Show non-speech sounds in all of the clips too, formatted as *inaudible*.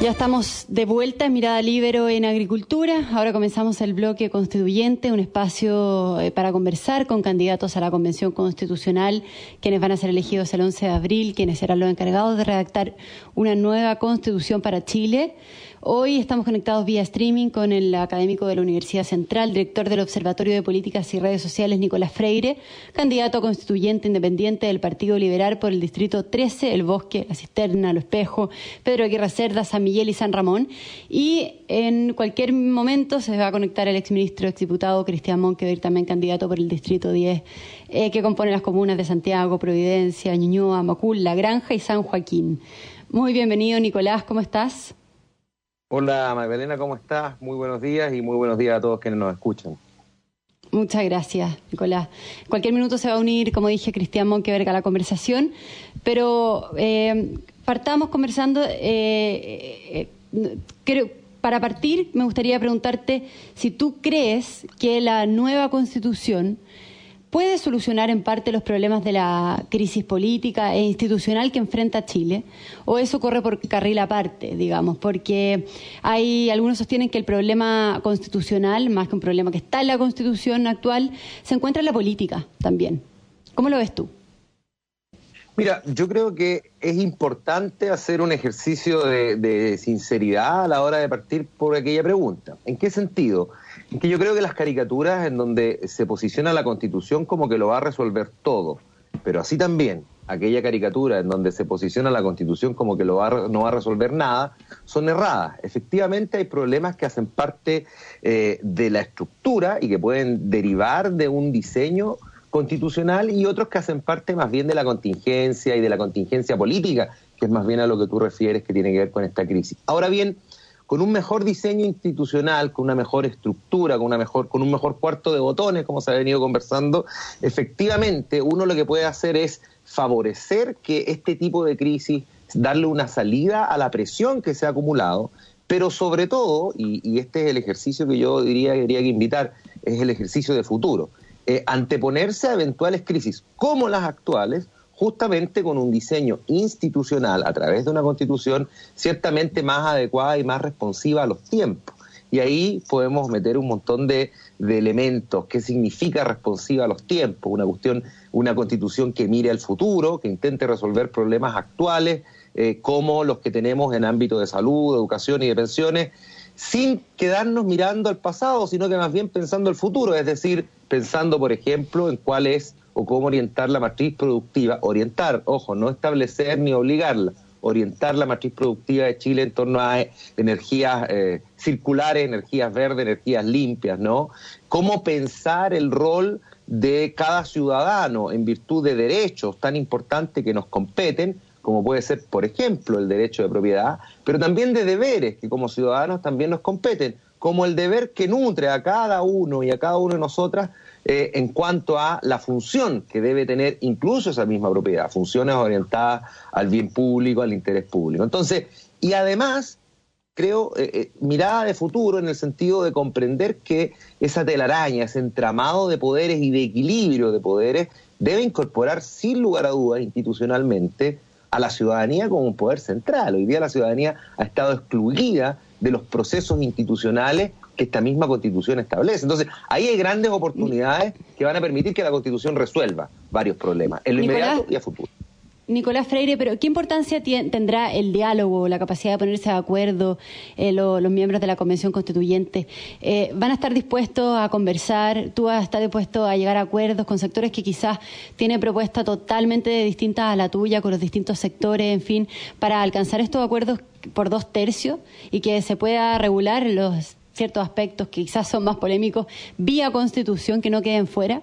Ya estamos de vuelta en Mirada Libero en Agricultura. Ahora comenzamos el bloque constituyente, un espacio eh, para conversar con candidatos a la Convención Constitucional, quienes van a ser elegidos el 11 de abril, quienes serán los encargados de redactar una nueva constitución para Chile. Hoy estamos conectados vía streaming con el académico de la Universidad Central, director del Observatorio de Políticas y Redes Sociales, Nicolás Freire, candidato a constituyente independiente del Partido Liberal por el Distrito 13, El Bosque, La Cisterna, Lo Espejo, Pedro Aguirre Cerda, San Miguel y San Ramón. Y en cualquier momento se va a conectar el exministro, exdiputado Cristian Monquever, también candidato por el Distrito 10, eh, que compone las comunas de Santiago, Providencia, Ñuñoa, Macul, La Granja y San Joaquín. Muy bienvenido, Nicolás, ¿cómo estás? Hola Magdalena, ¿cómo estás? Muy buenos días y muy buenos días a todos quienes nos escuchan. Muchas gracias, Nicolás. Cualquier minuto se va a unir, como dije, Cristian Monqueverga a la conversación, pero eh, partamos conversando. Eh, eh, para partir, me gustaría preguntarte si tú crees que la nueva constitución puede solucionar en parte los problemas de la crisis política e institucional que enfrenta Chile, o eso corre por carril aparte, digamos, porque hay algunos sostienen que el problema constitucional, más que un problema que está en la Constitución actual, se encuentra en la política también. ¿Cómo lo ves tú? Mira, yo creo que es importante hacer un ejercicio de, de sinceridad a la hora de partir por aquella pregunta. ¿En qué sentido? Que yo creo que las caricaturas en donde se posiciona la Constitución como que lo va a resolver todo, pero así también aquella caricatura en donde se posiciona la Constitución como que lo va, no va a resolver nada, son erradas. Efectivamente hay problemas que hacen parte eh, de la estructura y que pueden derivar de un diseño constitucional y otros que hacen parte más bien de la contingencia y de la contingencia política, que es más bien a lo que tú refieres que tiene que ver con esta crisis. Ahora bien, con un mejor diseño institucional, con una mejor estructura, con, una mejor, con un mejor cuarto de botones, como se ha venido conversando, efectivamente uno lo que puede hacer es favorecer que este tipo de crisis, darle una salida a la presión que se ha acumulado, pero sobre todo, y, este es el ejercicio que yo diría que que invitar, es el ejercicio de futuro, eh, anteponerse a eventuales crisis como las actuales, justamente con un diseño institucional a través de una constitución ciertamente más adecuada y más responsiva a los tiempos. Y ahí podemos meter un montón de, elementos. ¿Qué significa responsiva a los tiempos? Una cuestión, una constitución que mire al futuro, que intente resolver problemas actuales, eh, como los que tenemos en ámbito de salud, educación y de pensiones, sin quedarnos mirando al pasado, sino que más bien pensando el futuro, es decir, pensando, por ejemplo, en cuál es o cómo orientar la matriz productiva, orientar, ojo, no establecer ni obligarla, orientar la matriz productiva de Chile en torno a energías eh, circulares, energías verdes, energías limpias, ¿no? Cómo pensar el rol de cada ciudadano en virtud de derechos tan importantes que nos competen, como puede ser, por ejemplo, el derecho de propiedad, pero también de deberes que como ciudadanos también nos competen, como el deber que nutre a cada uno y a cada uno de nosotras eh, en cuanto a la función que debe tener incluso esa misma propiedad, funciones orientadas al bien público, al interés público. Entonces, y además, creo, eh, eh, mirada de futuro en el sentido de comprender que esa telaraña, ese entramado de poderes y de equilibrio de poderes debe incorporar sin lugar a dudas institucionalmente a la ciudadanía como un poder central. Hoy día la ciudadanía ha estado excluida de los procesos institucionales que esta misma constitución establece. Entonces, ahí hay grandes oportunidades que van a permitir que la constitución resuelva varios problemas, en lo inmediato y a futuro. Nicolás Freire, pero ¿qué importancia tendrá el diálogo, la capacidad de ponerse de acuerdo eh, los miembros de la Convención Constituyente? Eh, ¿Van a estar dispuestos a conversar? ¿Tú vas a estar dispuesto a llegar a acuerdos con sectores que quizás tienen propuestas totalmente distintas a la tuya, con los distintos sectores, en fin, para alcanzar estos acuerdos por dos tercios y que se pueda regular los ciertos aspectos que quizás son más polémicos vía constitución que no queden fuera?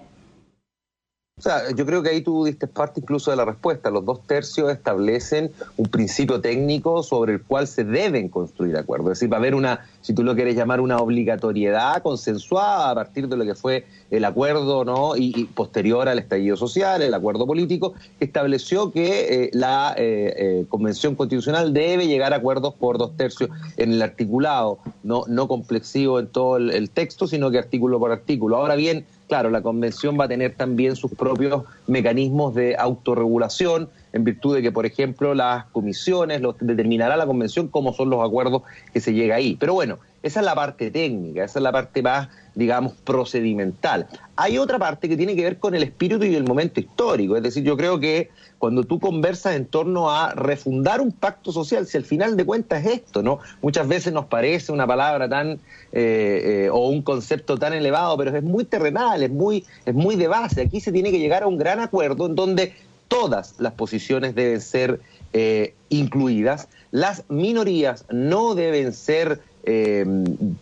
O sea, yo creo que ahí tú diste parte incluso de la respuesta. Los dos tercios establecen un principio técnico sobre el cual se deben construir acuerdos. Es decir, va a haber una, si tú lo quieres llamar, una obligatoriedad consensuada a partir de lo que fue el acuerdo ¿no? y, posterior al estallido social, el acuerdo político, que estableció que eh, la eh, eh, Convención Constitucional debe llegar a acuerdos por dos tercios en el articulado, no, no complexivo en todo el texto, sino que artículo por artículo. Ahora bien, claro, la convención va a tener también sus propios mecanismos de autorregulación en virtud de que, por ejemplo, las comisiones los determinará la convención cómo son los acuerdos que se llega ahí. Pero bueno, esa es la parte técnica, esa es la parte más, digamos, procedimental. Hay otra parte que tiene que ver con el espíritu y el momento histórico. Es decir, yo creo que cuando tú conversas en torno a refundar un pacto social, si al final de cuentas es esto, ¿no? Muchas veces nos parece una palabra tan, eh, eh, o un concepto tan elevado, pero es muy terrenal, es muy, es muy de base. Aquí se tiene que llegar a un gran acuerdo en donde todas las posiciones deben ser eh, incluidas, las minorías no deben ser eh,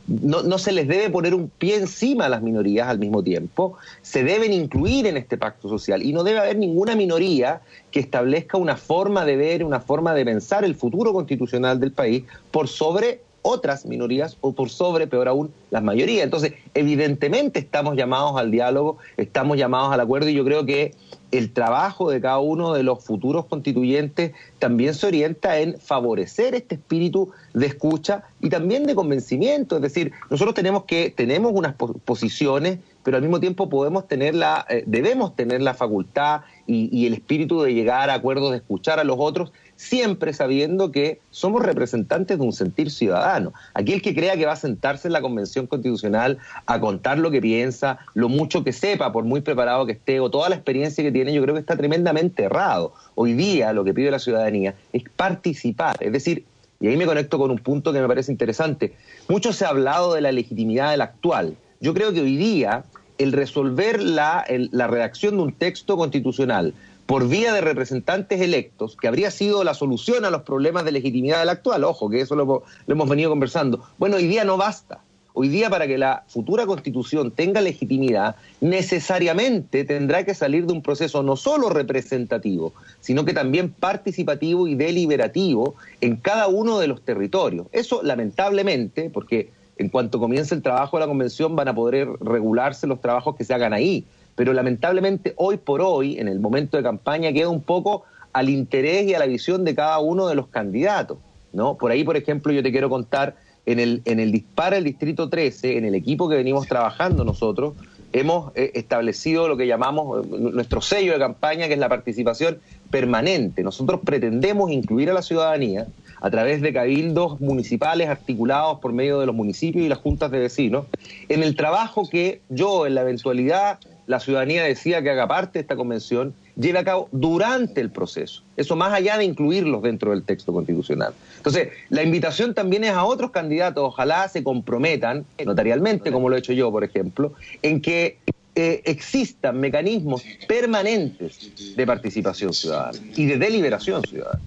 no, se les debe poner un pie encima a las minorías al mismo tiempo, se deben incluir en este pacto social y no debe haber ninguna minoría que establezca una forma de ver, una forma de pensar el futuro constitucional del país por sobre otras minorías o por sobre, peor aún, las mayorías. Entonces, evidentemente estamos llamados al diálogo, estamos llamados al acuerdo y yo creo que el trabajo de cada uno de los futuros constituyentes también se orienta en favorecer este espíritu de escucha y también de convencimiento. Es decir, nosotros tenemos que, tenemos unas posiciones, pero al mismo tiempo podemos tener la, eh, debemos tener la facultad y el espíritu de llegar a acuerdos, de escuchar a los otros siempre sabiendo que somos representantes de un sentir ciudadano. Aquel que crea que va a sentarse en la Convención Constitucional a contar lo que piensa, lo mucho que sepa, por muy preparado que esté, o toda la experiencia que tiene, yo creo que está tremendamente errado. Hoy día lo que pide la ciudadanía es participar, es decir, y ahí me conecto con un punto que me parece interesante, mucho se ha hablado de la legitimidad del actual. Yo creo que hoy día el resolver la, la redacción de un texto constitucional por vía de representantes electos, que habría sido la solución a los problemas de legitimidad del actual, ojo, que eso lo, hemos venido conversando. Bueno, hoy día no basta. Hoy día para que la futura constitución tenga legitimidad, necesariamente tendrá que salir de un proceso no solo representativo, sino que también participativo y deliberativo en cada uno de los territorios. Eso lamentablemente, porque en cuanto comience el trabajo de la convención van a poder regularse los trabajos que se hagan ahí pero lamentablemente hoy por hoy, en el momento de campaña, queda un poco al interés y a la visión de cada uno de los candidatos. ¿no? Por ahí, por ejemplo, yo te quiero contar, en el, en el Dispara del Distrito 13, en el equipo que venimos trabajando nosotros, hemos eh, establecido lo que llamamos eh, nuestro sello de campaña, que es la participación permanente. Nosotros pretendemos incluir a la ciudadanía a través de cabildos municipales articulados por medio de los municipios y las juntas de vecinos, en el trabajo que yo, en la eventualidad la ciudadanía decía que haga parte de esta convención, lleve a cabo durante el proceso. Eso más allá de incluirlos dentro del texto constitucional. Entonces, la invitación también es a otros candidatos, ojalá se comprometan, notarialmente, como lo he hecho yo, por ejemplo, en que eh, existan mecanismos permanentes de participación ciudadana y de deliberación ciudadana.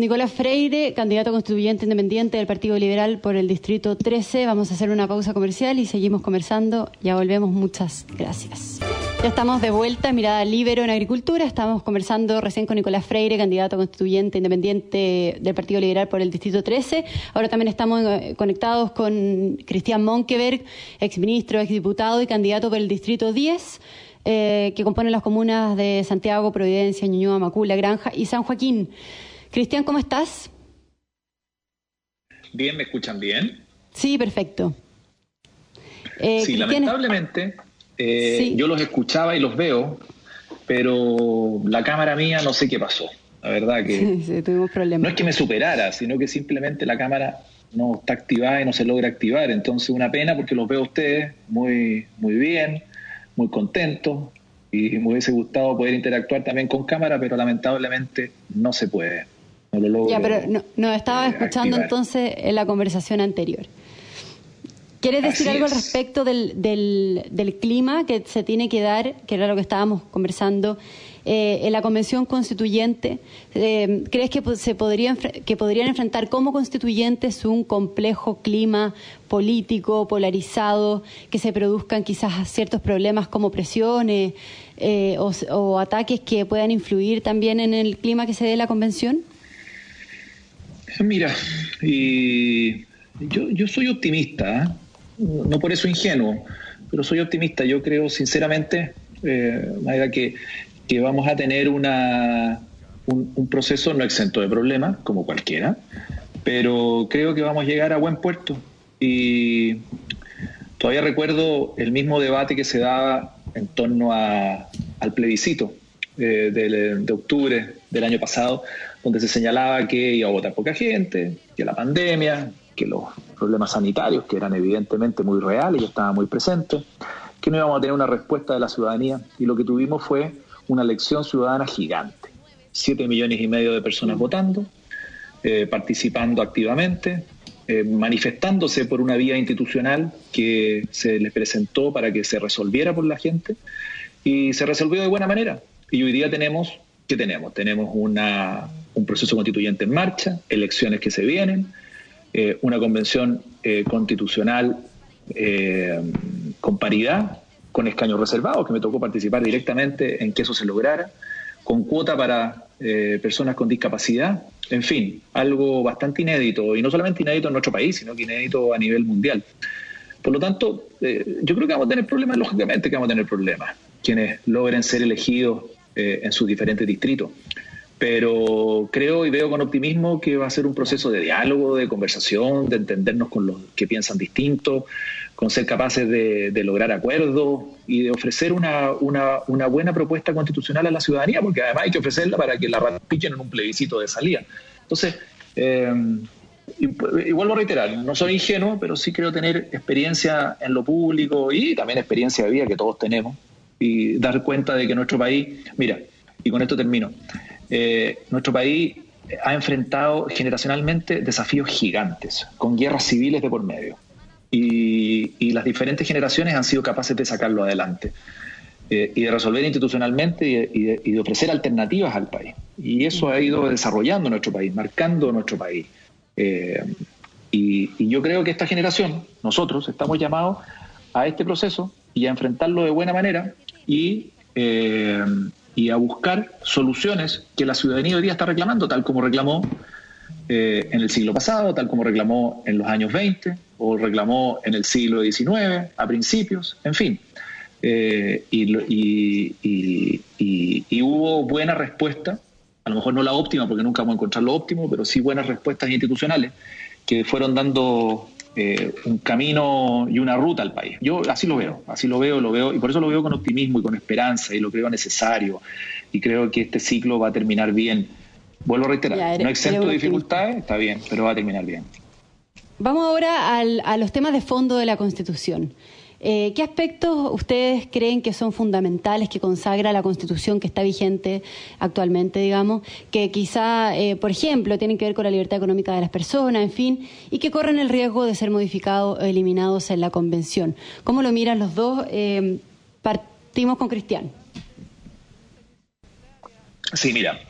Nicolás Freire, candidato constituyente independiente del Partido Liberal por el Distrito 13. Vamos a hacer una pausa comercial y seguimos conversando. Ya volvemos. Muchas gracias. Ya estamos de vuelta, mirada libero en agricultura. Estamos conversando recién con Nicolás Freire, candidato constituyente independiente del Partido Liberal por el Distrito 13. Ahora también estamos eh, conectados con Cristian Monkeberg, exministro, exdiputado y candidato por el Distrito 10. Eh, que compone las comunas de Santiago, Providencia, Ñuñoa, Macula, Granja y San Joaquín. Cristian, ¿cómo estás? Bien, ¿me escuchan bien? Sí, perfecto. Eh, sí, lamentablemente eh, yo los escuchaba y los veo, pero la cámara mía no sé qué pasó. La verdad que *laughs* sí, tuvimos problemas. no es que me superara, sino que simplemente la cámara no está activada y no se logra activar. Entonces una pena porque los veo a ustedes muy, muy bien, muy contentos y me hubiese gustado poder interactuar también con cámara, pero lamentablemente no se puede. Ya, pero no, no estaba eh, escuchando entonces en la conversación anterior. ¿Quieres decir algo al respecto del, del, clima que se tiene que dar, que era lo que estábamos conversando, eh, en la convención constituyente? Eh, ¿Crees que, se podría, que podrían enfrentar como constituyentes un complejo clima político, polarizado, que se produzcan quizás ciertos problemas como presiones o, o ataques que puedan influir también en el clima que se dé la convención? Mira, y yo, soy optimista, ¿eh? no por eso ingenuo, pero soy optimista. Yo creo sinceramente eh, que, vamos a tener un, proceso no exento de problemas, como cualquiera, pero creo que vamos a llegar a buen puerto. Y todavía recuerdo el mismo debate que se daba en torno al plebiscito eh, de octubre del año pasado, donde se señalaba que iba a votar poca gente, que la pandemia, que los problemas sanitarios, que eran evidentemente muy reales y estaban muy presentes, que no íbamos a tener una respuesta de la ciudadanía. Y lo que tuvimos fue una elección ciudadana gigante. Siete millones y medio de personas votando, eh, participando activamente, eh, manifestándose por una vía institucional que se les presentó para que se resolviera por la gente y se resolvió de buena manera. Y hoy día tenemos, ¿qué tenemos? Tenemos una, un proceso constituyente en marcha, elecciones que se vienen, eh, una convención eh, constitucional eh, con paridad, con escaños reservados, que me tocó participar directamente en que eso se lograra, con cuota para personas con discapacidad, en fin, algo bastante inédito, y no solamente inédito en nuestro país, sino que inédito a nivel mundial. Por lo tanto, yo creo que vamos a tener problemas, lógicamente que vamos a tener problemas, quienes logren ser elegidos en sus diferentes distritos pero creo y veo con optimismo que va a ser un proceso de diálogo, de conversación, de entendernos con los que piensan distinto, con ser capaces de, lograr acuerdos y de ofrecer una, buena propuesta constitucional a la ciudadanía, porque además hay que ofrecerla para que la ratifiquen en un plebiscito de salida. Entonces, eh, vuelvo a reiterar, no soy ingenuo, pero sí creo tener experiencia en lo público y también experiencia de vida que todos tenemos y dar cuenta de que nuestro país, mira, y con esto termino, eh, nuestro país ha enfrentado generacionalmente desafíos gigantes, con guerras civiles de por medio. Y, las diferentes generaciones han sido capaces de sacarlo adelante eh, y de resolver institucionalmente y de, ofrecer alternativas al país. Y eso ha ido desarrollando nuestro país, marcando nuestro país. Eh, y, y, yo creo que esta generación, nosotros, estamos llamados a este proceso y a enfrentarlo de buena manera y y a buscar soluciones que la ciudadanía hoy día está reclamando, tal como reclamó eh, en el siglo pasado, tal como reclamó en los años 20 o reclamó en el siglo XIX, a principios, en fin. Eh, y, y, hubo buena respuesta, a lo mejor no la óptima, porque nunca vamos a encontrar lo óptimo, pero sí buenas respuestas institucionales que fueron dando eh, un camino y una ruta al país. Yo así lo veo, así lo veo, lo veo, y por eso lo veo con optimismo y con esperanza, y lo creo necesario, y creo que este ciclo va a terminar bien. Vuelvo a reiterar, no exento de dificultades, está bien, pero va a terminar bien. Vamos ahora a los temas de fondo de la Constitución. Eh, ¿Qué aspectos ustedes creen que son fundamentales, que consagra la Constitución que está vigente actualmente, digamos, que quizá, eh, por ejemplo, tienen que ver con la libertad económica de las personas, en fin, y que corren el riesgo de ser modificados o eliminados en la Convención? ¿Cómo lo miran los dos? Eh, partimos con Cristian. Sí, mira,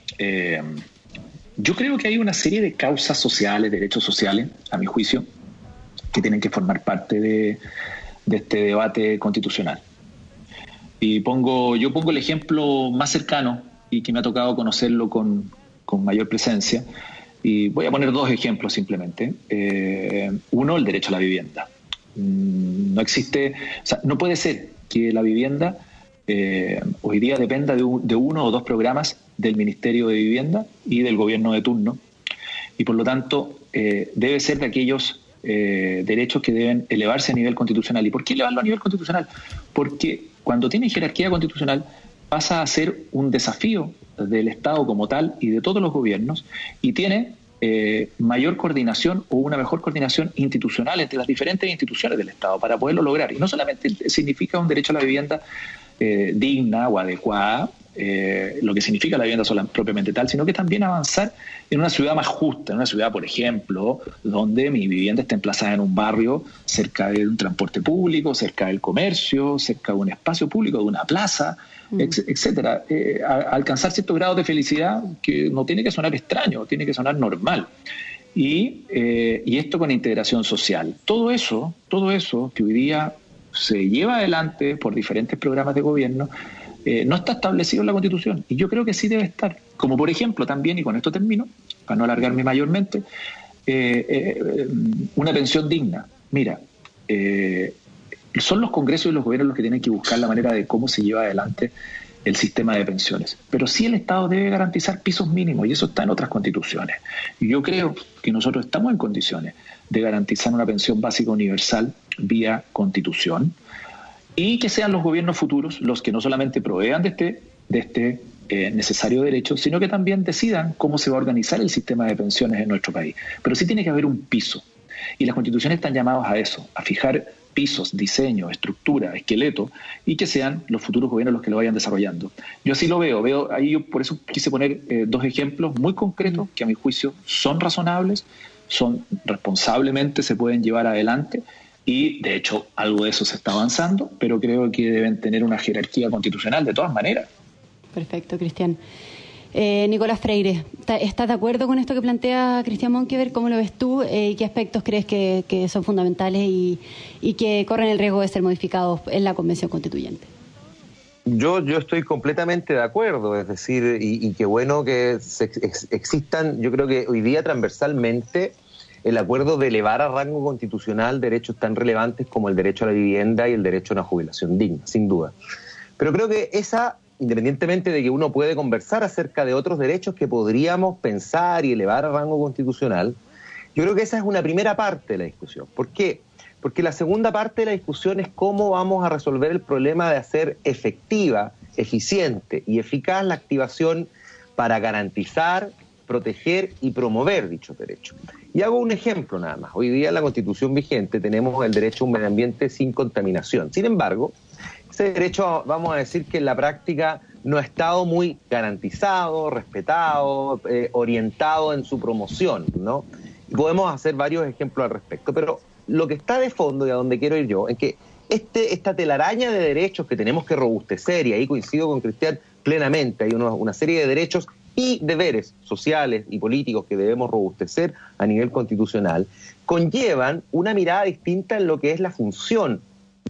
yo creo que hay una serie de causas sociales, derechos sociales, a mi juicio, que tienen que formar parte de de este debate constitucional. Y pongo, yo pongo el ejemplo más cercano y que me ha tocado conocerlo con, mayor presencia. Y voy a poner dos ejemplos simplemente. Eh, uno, el derecho a la vivienda. Mm, no existe, o sea, no puede ser que la vivienda eh, hoy día dependa de, de, uno o dos programas del Ministerio de Vivienda y del gobierno de turno. Y por lo tanto, eh, debe ser de aquellos eh, derechos que deben elevarse a nivel constitucional. ¿Y por qué elevarlo a nivel constitucional? Porque cuando tiene jerarquía constitucional pasa a ser un desafío del Estado como tal y de todos los gobiernos y tiene eh, mayor coordinación o una mejor coordinación institucional entre las diferentes instituciones del Estado para poderlo lograr. Y no solamente significa un derecho a la vivienda eh, digna o adecuada, eh, lo que significa la vivienda sola propiamente tal, sino que también avanzar en una ciudad más justa, en una ciudad, por ejemplo, donde mi vivienda esté emplazada en un barrio cerca de un transporte público, cerca del comercio, cerca de un espacio público, de una plaza, mm. etcétera. Eh, alcanzar cierto grado de felicidad que no tiene que sonar extraño, tiene que sonar normal. Y, eh, y esto con integración social. Todo eso, todo eso que hoy día se lleva adelante por diferentes programas de gobierno, eh, no está establecido en la Constitución. Y yo creo que sí debe estar. Como por ejemplo también, y con esto termino, para no alargarme mayormente, eh, eh, una pensión digna. Mira, son los congresos y los gobiernos los que tienen que buscar la manera de cómo se lleva adelante el sistema de pensiones. Pero sí el Estado debe garantizar pisos mínimos y eso está en otras constituciones. Yo creo que nosotros estamos en condiciones de garantizar una pensión básica universal vía constitución y que sean los gobiernos futuros los que no solamente provean de este, de este eh, necesario derecho, sino que también decidan cómo se va a organizar el sistema de pensiones en nuestro país. Pero sí tiene que haber un piso. Y las constituciones están llamadas a eso, a fijar pisos, diseño, estructura, esqueleto, y que sean los futuros gobiernos los que lo vayan desarrollando. Yo así lo veo, veo ahí yo por eso quise poner eh, dos ejemplos muy concretos que a mi juicio son razonables, son responsablemente se pueden llevar adelante y de hecho algo de eso se está avanzando, pero creo que deben tener una jerarquía constitucional de todas maneras. Perfecto, Cristian. Eh, Nicolás Freire, ¿estás de acuerdo con esto que plantea Cristian Monkever? ¿Cómo lo ves tú? Eh, ¿Qué aspectos crees que, son fundamentales y, que corren el riesgo de ser modificados en la Convención Constituyente? Yo, yo estoy completamente de acuerdo, es decir, y, qué bueno que existan, yo creo que hoy día transversalmente el acuerdo de elevar a rango constitucional derechos tan relevantes como el derecho a la vivienda y el derecho a una jubilación digna, sin duda. Pero creo que esa independientemente de que uno puede conversar acerca de otros derechos que podríamos pensar y elevar a rango constitucional, yo creo que esa es una primera parte de la discusión. ¿Por qué? Porque la segunda parte de la discusión es cómo vamos a resolver el problema de hacer efectiva, eficiente y eficaz la activación para garantizar, proteger y promover dichos derechos. Y hago un ejemplo nada más. Hoy día en la constitución vigente tenemos el derecho a un medio ambiente sin contaminación. Sin embargo, ese derecho, vamos a decir que en la práctica no ha estado muy garantizado, respetado, eh, orientado en su promoción, ¿no? podemos hacer varios ejemplos al respecto, pero lo que está de fondo y a donde quiero ir yo es que este, esta telaraña de derechos que tenemos que robustecer, y ahí coincido con Cristian plenamente, hay una serie de derechos y deberes sociales y políticos que debemos robustecer a nivel constitucional, conllevan una mirada distinta en lo que es la función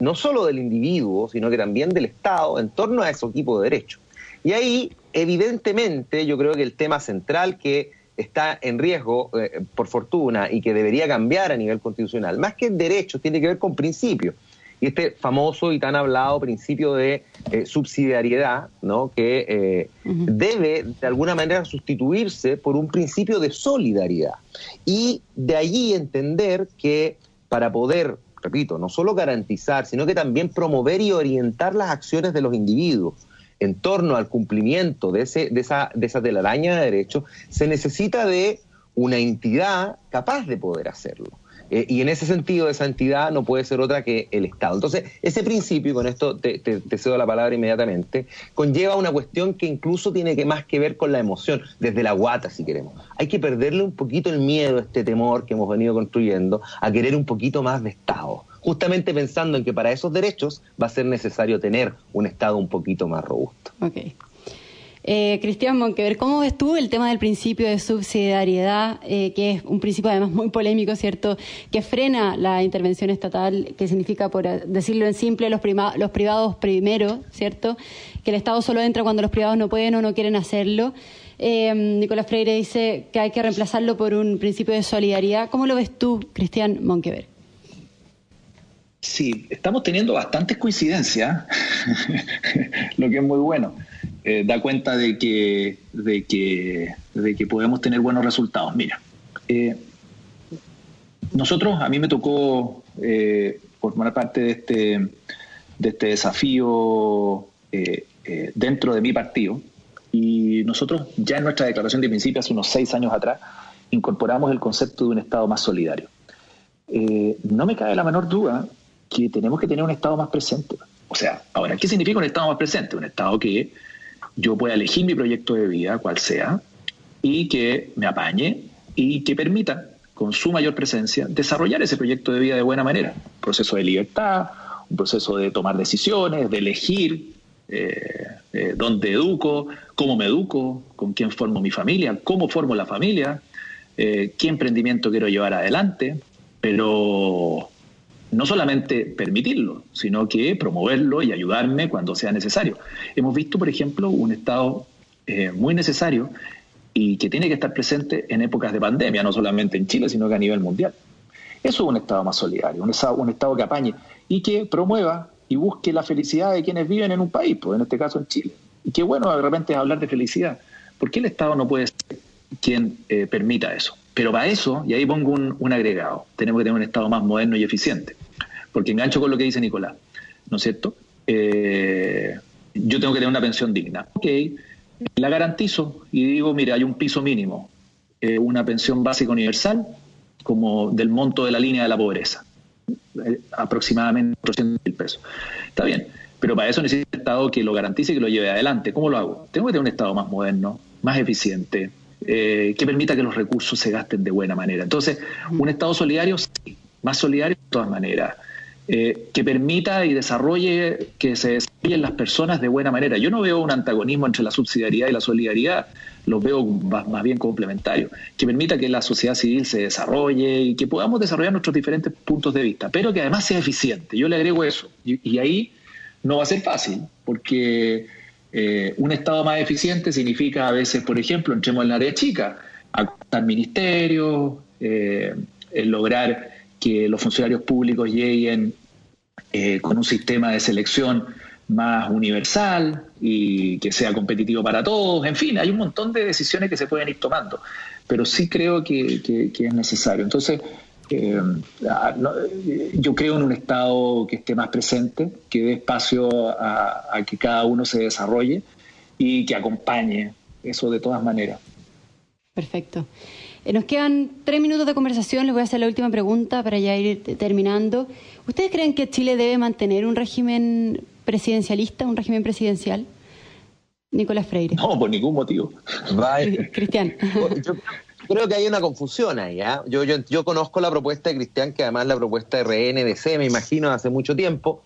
no solo del individuo, sino que también del Estado en torno a ese equipo de derechos. Y ahí, evidentemente, yo creo que el tema central que está en riesgo, eh, por fortuna, y que debería cambiar a nivel constitucional, más que derechos, tiene que ver con principios. Y este famoso y tan hablado principio de eh, subsidiariedad, ¿no? que eh, debe de alguna manera sustituirse por un principio de solidaridad. Y de allí entender que para poder repito, no solo garantizar, sino que también promover y orientar las acciones de los individuos en torno al cumplimiento de, ese, de, esa, de esa telaraña de derechos, se necesita de una entidad capaz de poder hacerlo. Eh, y en ese sentido, esa entidad no puede ser otra que el Estado. Entonces, ese principio, y con esto te, cedo la palabra inmediatamente, conlleva una cuestión que incluso tiene que más que ver con la emoción, desde la guata, si queremos. Hay que perderle un poquito el miedo, este temor que hemos venido construyendo, a querer un poquito más de Estado justamente pensando en que para esos derechos va a ser necesario tener un Estado un poquito más robusto. Okay. Eh, Cristian Monquever, ¿cómo ves tú el tema del principio de subsidiariedad, eh, que es un principio además muy polémico, ¿cierto?, que frena la intervención estatal, que significa, por decirlo en simple, los, los privados primero, ¿cierto?, que el Estado solo entra cuando los privados no pueden o no quieren hacerlo. Eh, Nicolás Freire dice que hay que reemplazarlo por un principio de solidaridad. ¿Cómo lo ves tú, Cristian Monquever? Sí, estamos teniendo bastantes coincidencias, *laughs* lo que es muy bueno. Eh, da cuenta de que, de, que, de que podemos tener buenos resultados. Mira, eh, nosotros, a mí me tocó eh, formar parte de este, de este desafío dentro de mi partido y nosotros ya en nuestra declaración de principio, hace unos seis años atrás, incorporamos el concepto de un Estado más solidario. no me cabe la menor duda que tenemos que tener un Estado más presente. O sea, ahora, ¿qué significa un Estado más presente? Un Estado que yo pueda elegir mi proyecto de vida, cual sea, y que me apañe y que permita, con su mayor presencia, desarrollar ese proyecto de vida de buena manera. Un proceso de libertad, un proceso de tomar decisiones, de elegir eh, eh, dónde educo, cómo me educo, con quién formo mi familia, cómo formo la familia, eh, qué emprendimiento quiero llevar adelante, pero no solamente permitirlo, sino que promoverlo y ayudarme cuando sea necesario. Hemos visto, por ejemplo, un Estado eh, muy necesario y que tiene que estar presente en épocas de pandemia, no solamente en Chile, sino que a nivel mundial. Eso es un Estado más solidario, un Estado, un estado que apañe y que promueva y busque la felicidad de quienes viven en un país, pues en este caso en Chile. Y qué bueno de repente hablar de felicidad. ¿Por qué el Estado no puede ser quien eh, permita eso? Pero para eso, y ahí pongo un, agregado, tenemos que tener un Estado más moderno y eficiente. Porque engancho con lo que dice Nicolás, ¿no es cierto? Eh, yo tengo que tener una pensión digna. Ok, la garantizo y digo, mira, hay un piso mínimo, eh, una pensión básica universal, como del monto de la línea de la pobreza, eh, aproximadamente 400 mil pesos. Está bien, pero para eso necesito un Estado que lo garantice y que lo lleve adelante. ¿Cómo lo hago? Tengo que tener un Estado más moderno, más eficiente, eh, que permita que los recursos se gasten de buena manera. Entonces, un Estado solidario, sí, más solidario de todas maneras. Eh, que permita y desarrolle que se desarrollen las personas de buena manera. Yo no veo un antagonismo entre la subsidiariedad y la solidaridad, los veo más, bien complementarios, que permita que la sociedad civil se desarrolle y que podamos desarrollar nuestros diferentes puntos de vista, pero que además sea eficiente. Yo le agrego eso. Y, ahí no va a ser fácil, porque eh, un Estado más eficiente significa a veces, por ejemplo, entremos en la área chica, acortar ministerios, eh, lograr que los funcionarios públicos lleguen eh, con un sistema de selección más universal y que sea competitivo para todos. En fin, hay un montón de decisiones que se pueden ir tomando, pero sí creo que, es necesario. Entonces, eh, ah, yo creo en un Estado que esté más presente, que dé espacio a, a que cada uno se desarrolle y que acompañe eso de todas maneras. Perfecto. Eh, nos quedan tres minutos de conversación. Les voy a hacer la última pregunta para ya ir terminando. ¿Ustedes creen que Chile debe mantener un régimen presidencialista, un régimen presidencial? Nicolás Freire. No, por ningún motivo. Cristian. Yo creo que hay una confusión ahí. ¿ah? Yo, yo, yo conozco la propuesta de Cristian, que además la propuesta de RNDC, me imagino, hace mucho tiempo.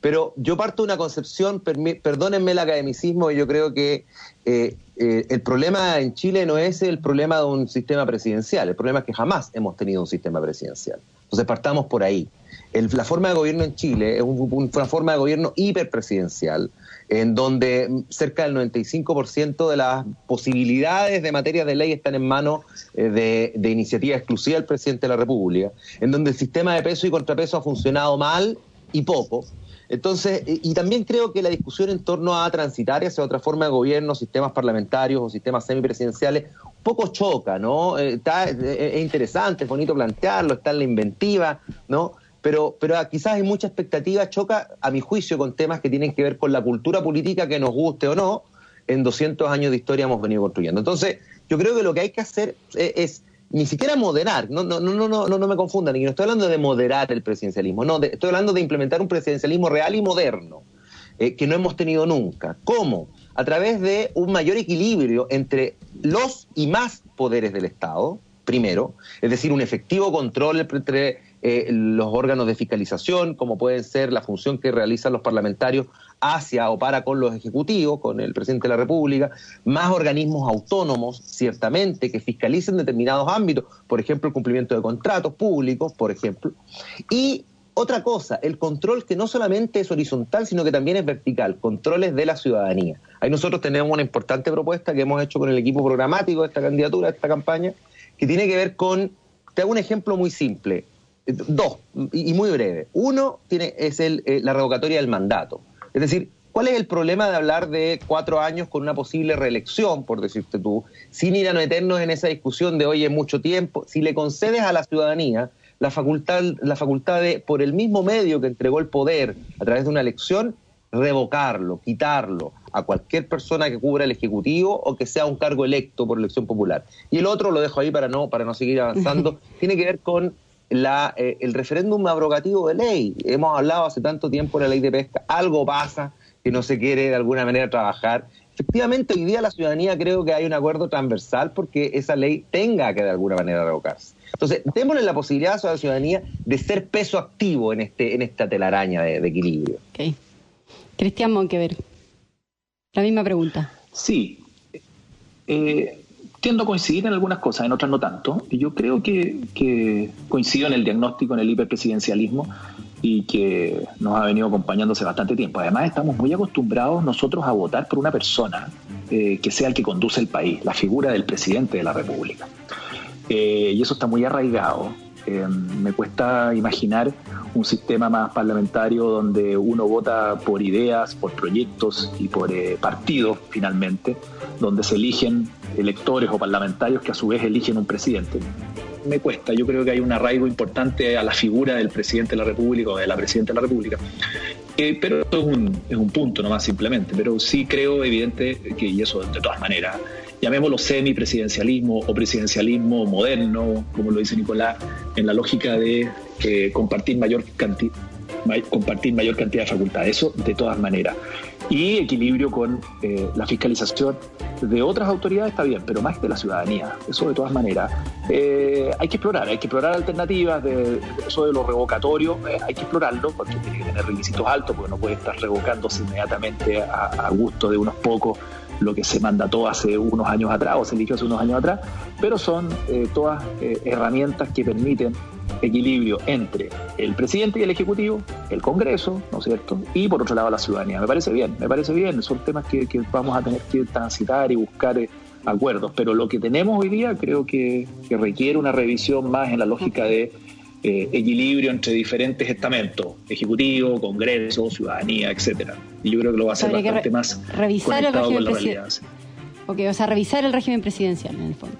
Pero yo parto de una concepción, perdónenme el academicismo, y yo creo que eh, eh, el problema en Chile no es el problema de un sistema presidencial, el problema es que jamás hemos tenido un sistema presidencial. Entonces partamos por ahí. la forma de gobierno en Chile es una forma de gobierno hiperpresidencial, en donde cerca del 95% de las posibilidades de materia de ley están en manos eh, de, de iniciativa exclusiva del presidente de la República, en donde el sistema de peso y contrapeso ha funcionado mal y poco, entonces, y también creo que la discusión en torno a transitar hacia otra forma de gobierno, sistemas parlamentarios o sistemas semipresidenciales, un poco choca, ¿no? Eh, está, eh, es interesante, es bonito plantearlo, está en la inventiva, ¿no? Pero, pero quizás hay mucha expectativa, choca, a mi juicio, con temas que tienen que ver con la cultura política, que nos guste o no, en 200 años de historia hemos venido construyendo. Entonces, yo creo que lo que hay que hacer eh, es ni siquiera moderar, no, no, no, no, no, no me confundan, y no estoy hablando de moderar el presidencialismo, no, estoy hablando de implementar un presidencialismo real y moderno, eh, que no hemos tenido nunca. ¿Cómo? A través de un mayor equilibrio entre los y más poderes del Estado, primero, es decir, un efectivo control entre eh, los órganos de fiscalización, como pueden ser la función que realizan los parlamentarios hacia o para con los ejecutivos, con el presidente de la República, más organismos autónomos, ciertamente, que fiscalicen determinados ámbitos, por ejemplo, el cumplimiento de contratos públicos, por ejemplo. Y otra cosa, el control que no solamente es horizontal, sino que también es vertical, controles de la ciudadanía. Ahí nosotros tenemos una importante propuesta que hemos hecho con el equipo programático de esta candidatura, de esta campaña, que tiene que ver con, te hago un ejemplo muy simple, dos, y muy breve. Uno tiene, es el, eh, la revocatoria del mandato. Es decir, ¿cuál es el problema de hablar de cuatro años con una posible reelección, por decirte tú, sin ir a meternos en esa discusión de hoy en mucho tiempo? Si le concedes a la ciudadanía la facultad, la facultad de, por el mismo medio que entregó el poder a través de una elección, revocarlo, quitarlo a cualquier persona que cubra el Ejecutivo o que sea un cargo electo por elección popular. Y el otro, lo dejo ahí para no, para no seguir avanzando, *laughs* tiene que ver con la, eh, el referéndum abrogativo de ley. Hemos hablado hace tanto tiempo de la ley de pesca, algo pasa que no se quiere de alguna manera trabajar. Efectivamente, hoy día la ciudadanía creo que hay un acuerdo transversal porque esa ley tenga que de alguna manera revocarse. Entonces, démosle la posibilidad a la ciudadanía de ser peso activo en, este, en esta telaraña de, equilibrio. Okay. Cristian Monquever, la misma pregunta. Sí. Eh, tiendo a coincidir en algunas cosas, en otras no tanto. Y yo creo que, coincido en el diagnóstico, en el hiperpresidencialismo y que nos ha venido acompañando hace bastante tiempo. Además, estamos muy acostumbrados nosotros a votar por una persona eh, que sea el que conduce el país, la figura del presidente de la República. Eh, y eso está muy arraigado. Eh, me cuesta imaginar un sistema más parlamentario donde uno vota por ideas, por proyectos y por partidos finalmente, donde se eligen electores o parlamentarios que a su vez eligen un presidente. Me cuesta, yo creo que hay un arraigo importante a la figura del presidente de la República o de la presidenta de la República. Eh, pero esto es un, es un punto nomás simplemente, pero sí creo evidente que, y eso de todas maneras, llamémoslo semipresidencialismo o presidencialismo moderno, como lo dice Nicolás, en la lógica de eh, compartir mayor cantidad compartir mayor cantidad de facultades, eso de todas maneras. Y equilibrio con eh, la fiscalización de otras autoridades está bien, pero más de la ciudadanía, eso de todas maneras. Eh, hay que explorar, hay que explorar alternativas, de, eso de lo revocatorio, hay que explorarlo porque tiene que tener requisitos altos, porque no puede estar revocándose inmediatamente a, a gusto de unos pocos lo que se mandató hace unos años atrás o se eligió hace unos años atrás, pero son todas herramientas que permiten equilibrio entre el presidente y el ejecutivo, el Congreso, ¿no es cierto? Y por otro lado la ciudadanía. Me parece bien, me parece bien. Son temas que, vamos a tener que transitar y buscar eh, acuerdos. Pero lo que tenemos hoy día creo que, requiere una revisión más en la lógica de eh, equilibrio entre diferentes estamentos, ejecutivo, Congreso, ciudadanía, etcétera. Y yo creo que lo va a hacer bastante más revisar el régimen presidencial. Ok, o sea, revisar el régimen presidencial en el fondo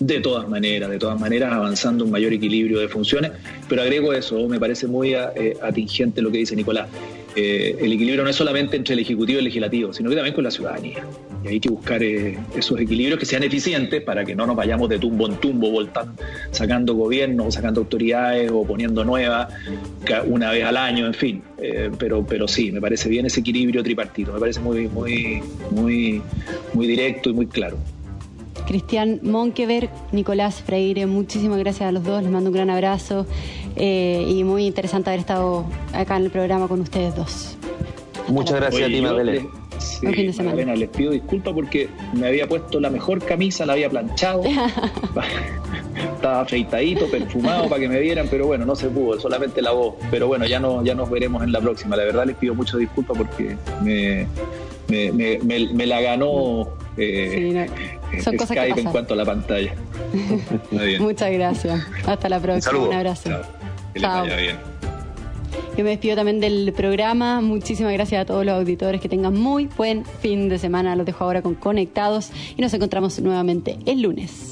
de todas maneras, de todas maneras avanzando un mayor equilibrio de funciones, pero agrego eso, me parece muy eh, atingente lo que dice Nicolás. Eh, el equilibrio no es solamente entre el Ejecutivo y el Legislativo, sino que también con la ciudadanía. Y hay que buscar eh, esos equilibrios que sean eficientes para que no nos vayamos de tumbo en tumbo, voltando, sacando gobiernos, sacando autoridades o poniendo nuevas una vez al año, en fin. pero, pero sí, me parece bien ese equilibrio tripartito, me parece muy, muy, muy, muy directo y muy claro. Cristian Monkeberg, Nicolás Freire, muchísimas gracias a los dos, les mando un gran abrazo eh, y muy interesante haber estado acá en el programa con ustedes dos. Muchas gracias a ti, Madeleine. Sí, fin de semana. les pido disculpas porque me había puesto la mejor camisa, la había planchado. *laughs* Estaba afeitadito, perfumado para que me vieran, pero bueno, no se pudo, solamente la voz. Pero bueno, ya, no, ya nos veremos en la próxima. La verdad les pido muchas disculpas porque me, me, la ganó eh, Son cosas Skype que en cuanto a la pantalla. *laughs* Muchas gracias. Hasta la próxima. Un, abrazo. Chao. Bien. Yo me despido también del programa. Muchísimas gracias a todos los auditores. Que tengan muy buen fin de semana. Los dejo ahora con Conectados y nos encontramos nuevamente el lunes.